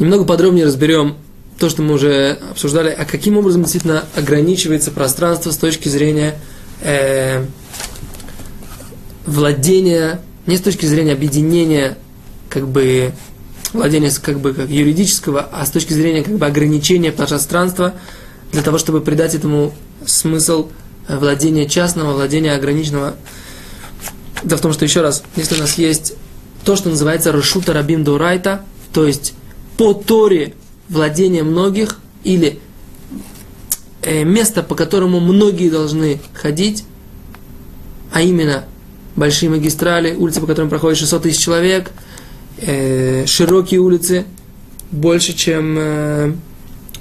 немного подробнее разберем то, что мы уже обсуждали, а каким образом действительно ограничивается пространство с точки зрения э, владения, не с точки зрения объединения, как бы владения как бы как юридического, а с точки зрения как бы ограничения пространства для того, чтобы придать этому смысл э, владения частного, владения ограниченного. Дело в том, что еще раз, если у нас есть то, что называется Рашута Рабим Дурайта, то есть по Торе владение многих или э, место, по которому многие должны ходить, а именно большие магистрали, улицы, по которым проходит 600 тысяч человек, э, широкие улицы, больше, чем э,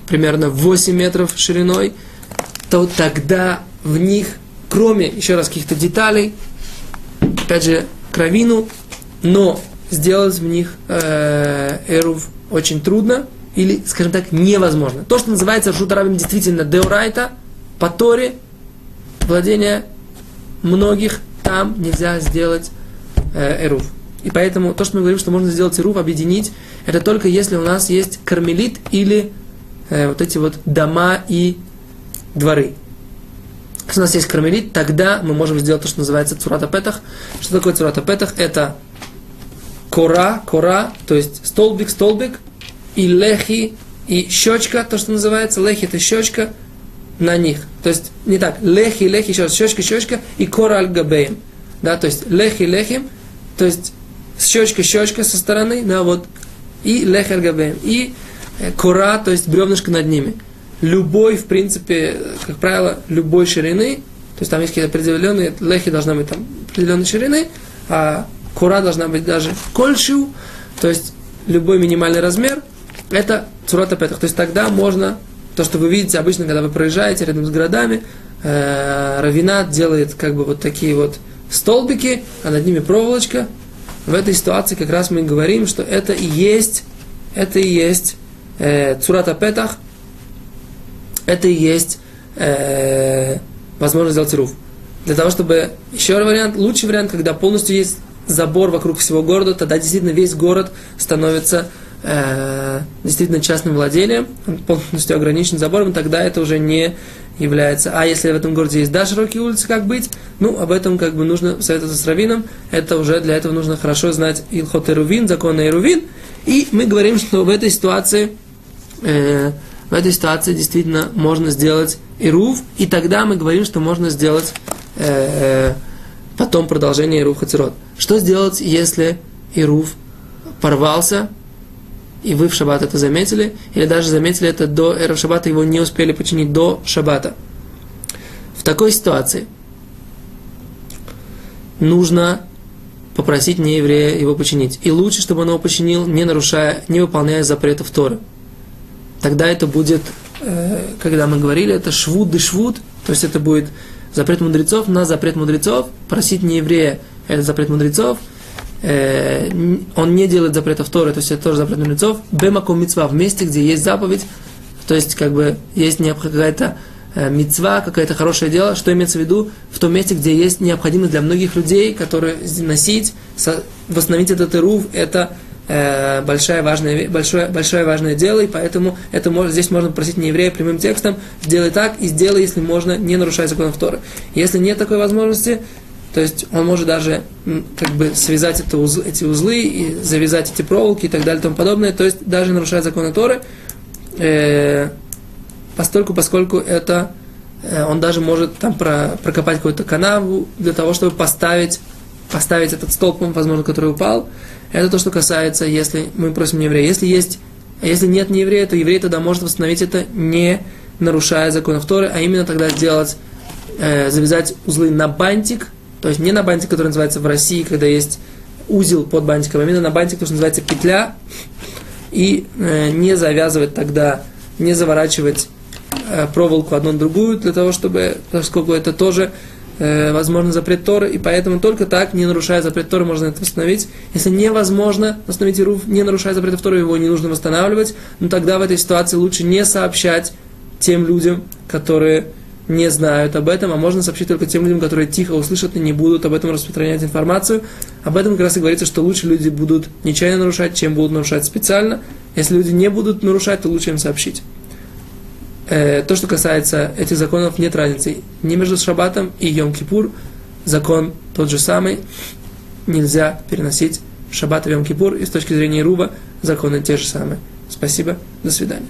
примерно 8 метров шириной, то тогда в них, кроме, еще раз, каких-то деталей, опять же, кровину, но сделать в них э, эрув очень трудно или, скажем так, невозможно. То, что называется шутарабим действительно деурайта, по Торе, владение многих, там нельзя сделать э, эрув. И поэтому то, что мы говорим, что можно сделать эрув, объединить, это только если у нас есть кармелит или э, вот эти вот дома и дворы. Если у нас есть кармелит, тогда мы можем сделать то, что называется цурата петах. Что такое цурата петах? Это кора, кора, то есть столбик, столбик, и лехи, и щечка, то, что называется, лехи это щечка на них. То есть не так, лехи, лехи, еще раз, щечка, щечка, и кора аль габеем. Да, то есть лехи, лехи, то есть щечка, щечка со стороны, да, вот, и лехи аль габеем, и э, кора, то есть бревнышко над ними. Любой, в принципе, как правило, любой ширины, то есть там есть какие-то определенные, лехи должна быть там определенной ширины, а кура должна быть даже кольшу, то есть любой минимальный размер, это цурата петах. То есть тогда можно, то, что вы видите обычно, когда вы проезжаете рядом с городами, э, равинат делает как бы вот такие вот столбики, а над ними проволочка. В этой ситуации как раз мы говорим, что это и есть, это и есть э, цурата петах, это и есть э, возможность сделать руф. Для того, чтобы еще вариант, лучший вариант, когда полностью есть забор вокруг всего города, тогда действительно весь город становится э, действительно частным владением, полностью ограничен забором, тогда это уже не является. А если в этом городе есть да, широкие улицы, как быть? Ну, об этом как бы нужно советоваться с раввином. Это уже для этого нужно хорошо знать Илхот Ирувин, закон Ирувин. И мы говорим, что в этой ситуации, э, в этой ситуации действительно можно сделать Ирув, и тогда мы говорим, что можно сделать э, потом продолжение Ирув Хацерот. Что сделать, если Ирув порвался, и вы в шаббат это заметили, или даже заметили это до эра шаббата, его не успели починить до шаббата. В такой ситуации нужно попросить нееврея его починить. И лучше, чтобы он его починил, не нарушая, не выполняя запретов Торы. Тогда это будет, э, когда мы говорили, это швуд и швуд, то есть это будет запрет мудрецов на запрет мудрецов, просить нееврея это запрет мудрецов, э, он не делает запретов Торы, то есть это тоже запрет мудрецов, бемаком мецва, в месте, где есть заповедь, то есть как бы есть какая-то э, мецва, какое-то хорошее дело, что имеется в виду, в том месте, где есть необходимость для многих людей, которые носить, со, восстановить этот ирув, это э, большое, важное, большое, большое важное дело, и поэтому это может, здесь можно просить не еврея прямым текстом, сделай так и сделай, если можно, не нарушая законов Торы. Если нет такой возможности, то есть он может даже как бы связать это узлы, эти узлы и завязать эти проволоки и так далее и тому подобное. То есть даже нарушая законы Торы, э, постольку, поскольку это э, он даже может там про, прокопать какую-то канаву для того, чтобы поставить, поставить этот столб, возможно, который упал. Это то, что касается, если мы просим еврея. Если есть, если нет не еврея, то еврей тогда может восстановить это, не нарушая законов Торы, а именно тогда сделать, э, завязать узлы на бантик – то есть не на бантик, который называется в России, когда есть узел под бантиком, а именно на бантик, который называется петля, и э, не завязывать тогда, не заворачивать э, проволоку одну на другую, для того, чтобы, поскольку это тоже э, возможно запрет Торы, и поэтому только так, не нарушая запрет Торы, можно это восстановить. Если невозможно восстановить руф, не нарушая запрет Торы, его не нужно восстанавливать, но тогда в этой ситуации лучше не сообщать тем людям, которые не знают об этом, а можно сообщить только тем людям, которые тихо услышат и не будут об этом распространять информацию. Об этом как раз и говорится, что лучше люди будут нечаянно нарушать, чем будут нарушать специально. Если люди не будут нарушать, то лучше им сообщить. Э, то, что касается этих законов, нет разницы. Не между Шаббатом и Йом-Кипур закон тот же самый. Нельзя переносить Шаббат и Йом-Кипур. И с точки зрения Руба законы те же самые. Спасибо. До свидания.